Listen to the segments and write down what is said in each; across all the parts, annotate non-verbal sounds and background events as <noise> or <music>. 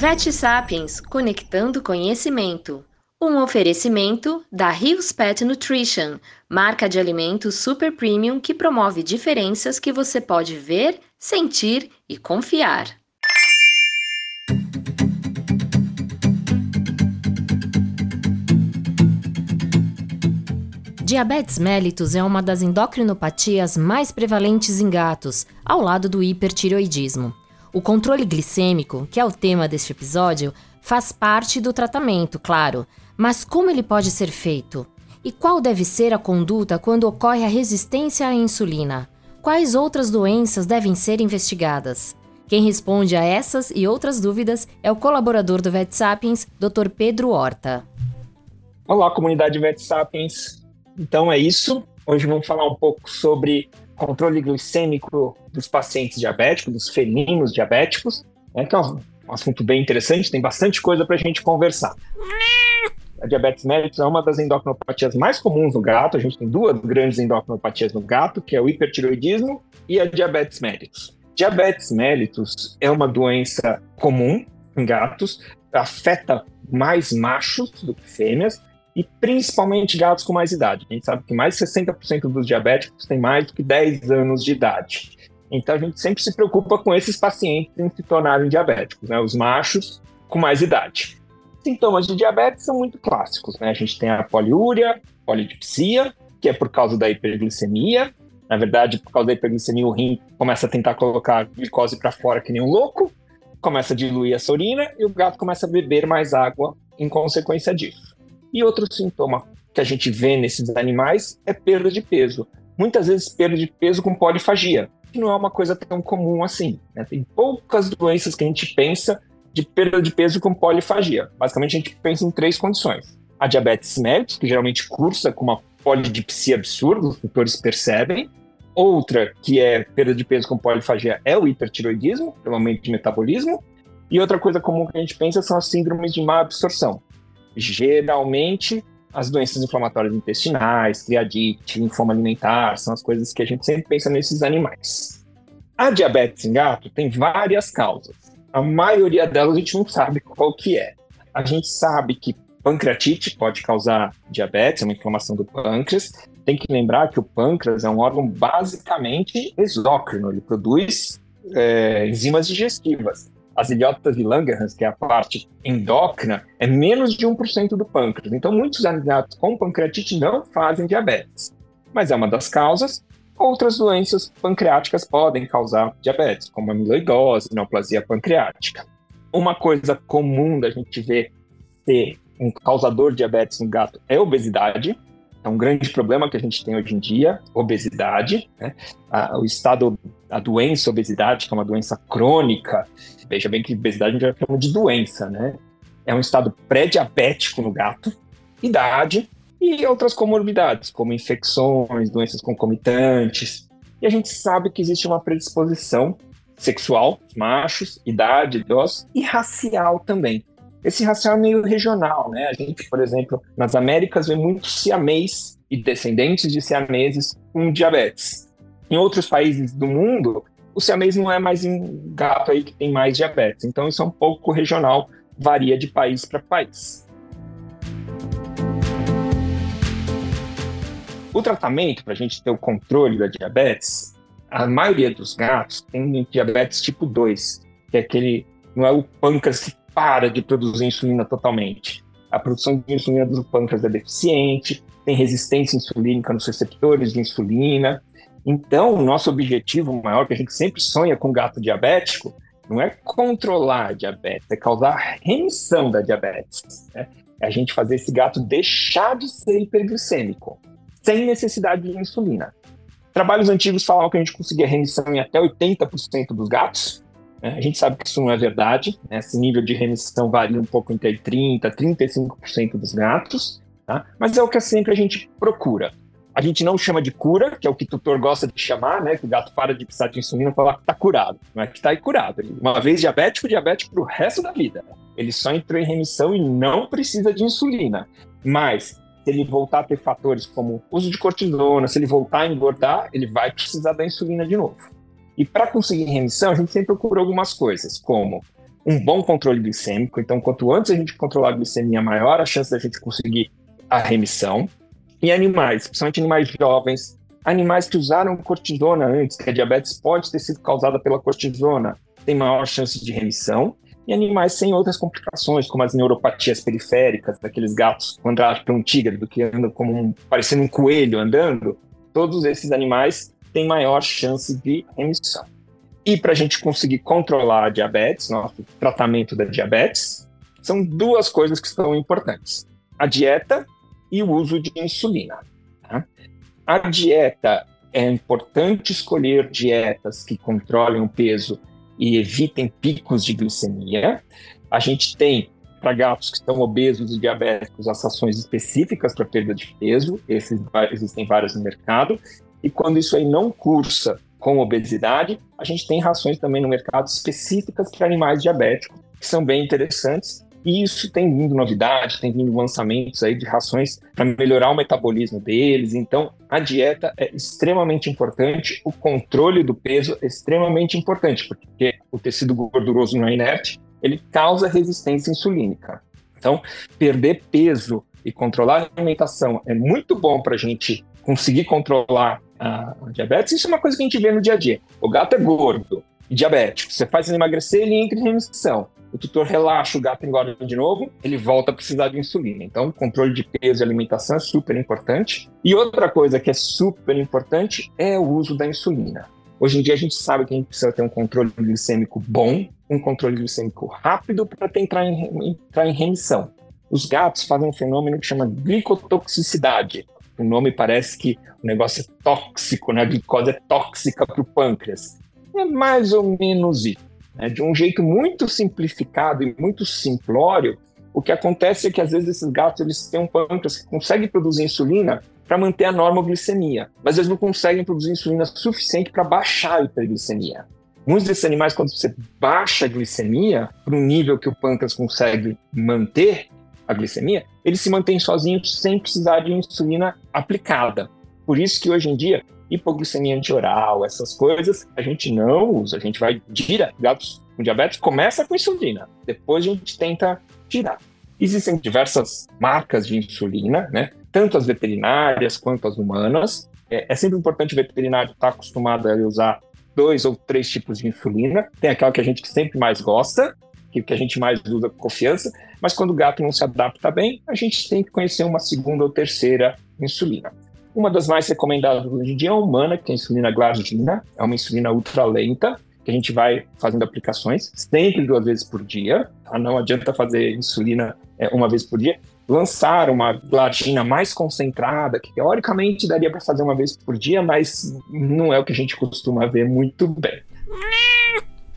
Vet Sapiens Conectando Conhecimento. Um oferecimento da Rios Pet Nutrition, marca de alimentos super premium que promove diferenças que você pode ver, sentir e confiar. Diabetes mellitus é uma das endocrinopatias mais prevalentes em gatos, ao lado do hipertireoidismo. O controle glicêmico, que é o tema deste episódio, faz parte do tratamento, claro, mas como ele pode ser feito? E qual deve ser a conduta quando ocorre a resistência à insulina? Quais outras doenças devem ser investigadas? Quem responde a essas e outras dúvidas é o colaborador do VetSapiens, Dr. Pedro Horta. Olá, comunidade VetSapiens. Então é isso. Hoje vamos falar um pouco sobre controle glicêmico dos pacientes diabéticos, dos felinos diabéticos, né, que é um assunto bem interessante, tem bastante coisa para a gente conversar. A diabetes mellitus é uma das endocrinopatias mais comuns no gato. A gente tem duas grandes endocrinopatias no gato, que é o hipertiroidismo e a diabetes mellitus. Diabetes mellitus é uma doença comum em gatos, afeta mais machos do que fêmeas, e principalmente gatos com mais idade. A gente sabe que mais de 60% dos diabéticos têm mais do que 10 anos de idade. Então a gente sempre se preocupa com esses pacientes em se tornarem diabéticos, né? os machos com mais idade. Sintomas de diabetes são muito clássicos, né? A gente tem a poliúria, polidipsia, que é por causa da hiperglicemia. Na verdade, por causa da hiperglicemia, o rim começa a tentar colocar glicose para fora que nem um louco, começa a diluir a urina e o gato começa a beber mais água em consequência disso. E outro sintoma que a gente vê nesses animais é perda de peso. Muitas vezes perda de peso com polifagia, que não é uma coisa tão comum assim. Né? Tem poucas doenças que a gente pensa de perda de peso com polifagia. Basicamente, a gente pensa em três condições. A diabetes mellitus, que geralmente cursa com uma polidipsia absurda, os tutores percebem. Outra, que é perda de peso com polifagia, é o hipertiroidismo, pelo aumento de metabolismo. E outra coisa comum que a gente pensa são as síndromes de má absorção, geralmente as doenças inflamatórias intestinais, triadite, linfoma alimentar, são as coisas que a gente sempre pensa nesses animais. A diabetes em gato tem várias causas. A maioria delas a gente não sabe qual que é. A gente sabe que pancreatite pode causar diabetes, é uma inflamação do pâncreas. Tem que lembrar que o pâncreas é um órgão basicamente exócrino, ele produz é, enzimas digestivas as ilhotas de Langerhans, que é a parte endócrina, é menos de 1% do pâncreas. Então, muitos animais com pancreatite não fazem diabetes. Mas é uma das causas. Outras doenças pancreáticas podem causar diabetes, como amiloidose, neoplasia pancreática. Uma coisa comum da gente ver ser um causador de diabetes no gato é obesidade. É um grande problema que a gente tem hoje em dia, obesidade. Né? o estado, a doença obesidade, que é uma doença crônica, veja bem que obesidade a gente já chama de doença, né? É um estado pré-diabético no gato, idade e outras comorbidades, como infecções, doenças concomitantes. E a gente sabe que existe uma predisposição sexual, machos, idade, idosos, e racial também. Esse racial é meio regional, né? A gente, por exemplo, nas Américas vê muito siamês e descendentes de siameses com diabetes. Em outros países do mundo, o siamês não é mais um gato aí que tem mais diabetes. Então isso é um pouco regional, varia de país para país. O tratamento para a gente ter o controle da diabetes, a maioria dos gatos tem diabetes tipo 2, que é aquele, não é o pâncreas que para de produzir insulina totalmente. A produção de insulina do pâncreas é deficiente, tem resistência insulínica nos receptores de insulina. Então, o nosso objetivo maior, que a gente sempre sonha com gato diabético, não é controlar a diabetes, é causar remissão da diabetes. Né? É a gente fazer esse gato deixar de ser hiperglicêmico, sem necessidade de insulina. Trabalhos antigos falavam que a gente conseguia remissão em até 80% dos gatos? A gente sabe que isso não é verdade. Né? Esse nível de remissão varia um pouco entre 30% e 35% dos gatos, tá? mas é o que sempre a gente procura. A gente não chama de cura, que é o que o tutor gosta de chamar, né? Que o gato para de precisar de insulina e fala que está curado. Não é que está curado. Uma vez diabético, diabético para o resto da vida. Ele só entrou em remissão e não precisa de insulina. Mas, se ele voltar a ter fatores como uso de cortisona, se ele voltar a engordar, ele vai precisar da insulina de novo. E para conseguir remissão, a gente sempre procura algumas coisas, como um bom controle glicêmico. Então, quanto antes a gente controlar a glicemia, maior a chance da gente conseguir a remissão. E animais, principalmente animais jovens, animais que usaram cortisona antes, que a diabetes pode ter sido causada pela cortisona, tem maior chance de remissão. E animais sem outras complicações, como as neuropatias periféricas, daqueles gatos quando para um tigre, do que andam como um, parecendo um coelho andando, todos esses animais têm maior chance de remissão. E para a gente conseguir controlar a diabetes, nosso tratamento da diabetes, são duas coisas que são importantes: a dieta e o uso de insulina. Tá? A dieta é importante escolher dietas que controlem o peso e evitem picos de glicemia. A gente tem para gatos que estão obesos e diabéticos as ações específicas para perda de peso, esses existem várias no mercado. E quando isso aí não cursa com obesidade, a gente tem rações também no mercado específicas para animais diabéticos, que são bem interessantes e isso tem vindo novidade, tem vindo lançamentos aí de rações para melhorar o metabolismo deles. Então, a dieta é extremamente importante, o controle do peso é extremamente importante, porque o tecido gorduroso não é inerte, ele causa resistência insulínica. Então, perder peso e controlar a alimentação é muito bom para a gente conseguir controlar a diabetes. Isso é uma coisa que a gente vê no dia a dia. O gato é gordo, diabético. Você faz ele emagrecer, ele entra em remissão o tutor relaxa, o gato engorda de novo, ele volta a precisar de insulina. Então, controle de peso e alimentação é super importante. E outra coisa que é super importante é o uso da insulina. Hoje em dia a gente sabe que a gente precisa ter um controle glicêmico bom, um controle glicêmico rápido para entrar entrar em remissão. Os gatos fazem um fenômeno que chama glicotoxicidade. O nome parece que o negócio é tóxico, né? a glicose é tóxica para o pâncreas. É mais ou menos isso. Né? De um jeito muito simplificado e muito simplório, o que acontece é que às vezes esses gatos eles têm um pâncreas que consegue produzir insulina para manter a normoglicemia, mas eles não conseguem produzir insulina suficiente para baixar a hiperglicemia. Muitos desses animais, quando você baixa a glicemia para um nível que o pâncreas consegue manter a glicemia, eles se mantêm sozinhos sem precisar de insulina aplicada. Por isso que hoje em dia hipoglicemia antioral, essas coisas, a gente não usa. A gente vai direto. Gatos com diabetes começa com insulina, depois a gente tenta tirar. Existem diversas marcas de insulina, né? Tanto as veterinárias quanto as humanas. É, é sempre importante o veterinário estar acostumado a usar dois ou três tipos de insulina. Tem aquela que a gente sempre mais gosta, que, que a gente mais usa confiança, mas quando o gato não se adapta bem, a gente tem que conhecer uma segunda ou terceira insulina. Uma das mais recomendadas hoje em dia é a humana, que é a insulina glargina, é uma insulina ultra lenta, que a gente vai fazendo aplicações sempre duas vezes por dia. Tá? Não adianta fazer insulina é, uma vez por dia. Lançar uma glargina mais concentrada, que teoricamente daria para fazer uma vez por dia, mas não é o que a gente costuma ver muito bem.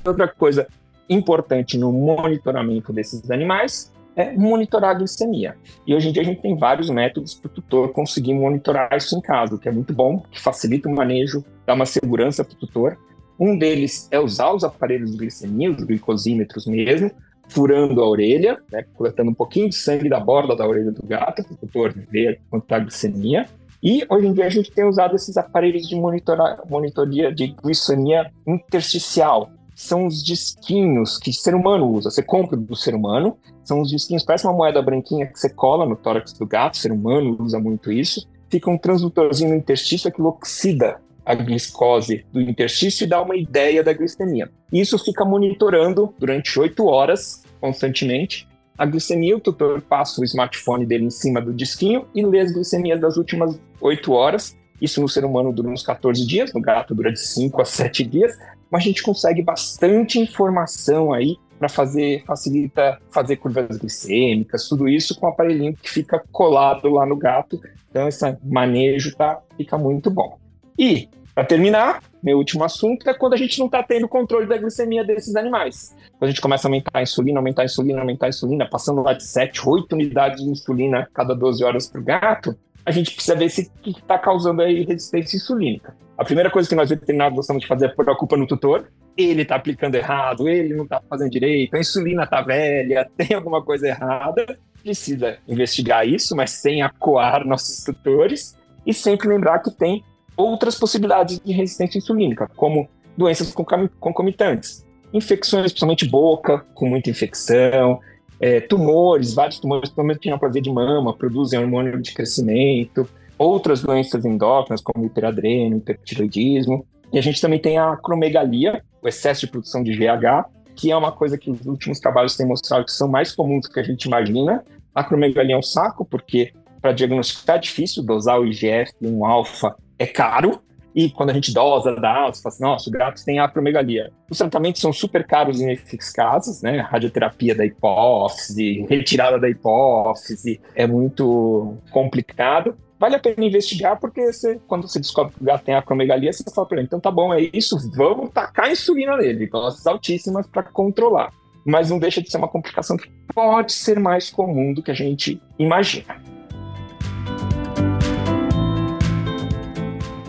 Outra coisa importante no monitoramento desses animais é monitorar a glicemia. E hoje em dia a gente tem vários métodos para o tutor conseguir monitorar isso em casa, o que é muito bom, que facilita o manejo, dá uma segurança para o tutor. Um deles é usar os aparelhos de glicemia, os glicosímetros mesmo, furando a orelha, né, coletando um pouquinho de sangue da borda da orelha do gato, para o tutor ver quanto está a glicemia. E hoje em dia a gente tem usado esses aparelhos de monitoria de glicemia intersticial, são os disquinhos que o ser humano usa. Você compra do ser humano, são os disquinhos, parece uma moeda branquinha que você cola no tórax do gato, o ser humano usa muito isso. Fica um transdutorzinho no interstício que oxida a glicose do interstício e dá uma ideia da glicemia. Isso fica monitorando durante oito horas, constantemente, a glicemia. O tutor passa o smartphone dele em cima do disquinho e lê as glicemias das últimas oito horas. Isso no ser humano dura uns 14 dias, no gato dura de 5 a 7 dias, mas a gente consegue bastante informação aí para fazer, facilita fazer curvas glicêmicas, tudo isso com o aparelhinho que fica colado lá no gato. Então, esse manejo tá, fica muito bom. E, para terminar, meu último assunto é quando a gente não está tendo controle da glicemia desses animais. Quando a gente começa a aumentar a insulina, aumentar a insulina, aumentar a insulina, passando lá de 7, 8 unidades de insulina cada 12 horas para o gato, a gente precisa ver se que está causando aí resistência insulínica. A primeira coisa que nós veterinários gostamos de fazer é pôr a culpa no tutor. Ele está aplicando errado, ele não está fazendo direito, a insulina está velha, <laughs> tem alguma coisa errada. Precisa investigar isso, mas sem acoar nossos tutores. E sempre lembrar que tem outras possibilidades de resistência insulínica, como doenças concomitantes. infecções, principalmente boca, com muita infecção, é, tumores, vários tumores, principalmente que neoplasia de mama, produzem hormônio de crescimento, outras doenças endócrinas, como hiperadreno, hipertiroidismo. E a gente também tem a cromegalia, o excesso de produção de GH, que é uma coisa que os últimos trabalhos têm mostrado que são mais comuns do que a gente imagina. A cromegalia é um saco, porque para diagnosticar é difícil, dosar o IGF um alfa é caro, e quando a gente dosa, dá, você fala assim, nossa, o gato tem acromegalia. Os tratamentos são super caros e ineficazes, né? Radioterapia da hipófise, retirada da hipófise, é muito complicado. Vale a pena investigar, porque você, quando você descobre que o gato tem acromegalia, você fala para ele, então tá bom, é isso, vamos tacar insulina nele, doses altíssimas para controlar. Mas não deixa de ser uma complicação que pode ser mais comum do que a gente imagina.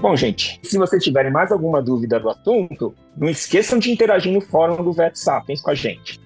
Bom, gente, se vocês tiverem mais alguma dúvida do assunto, não esqueçam de interagir no fórum do Sapiens com a gente.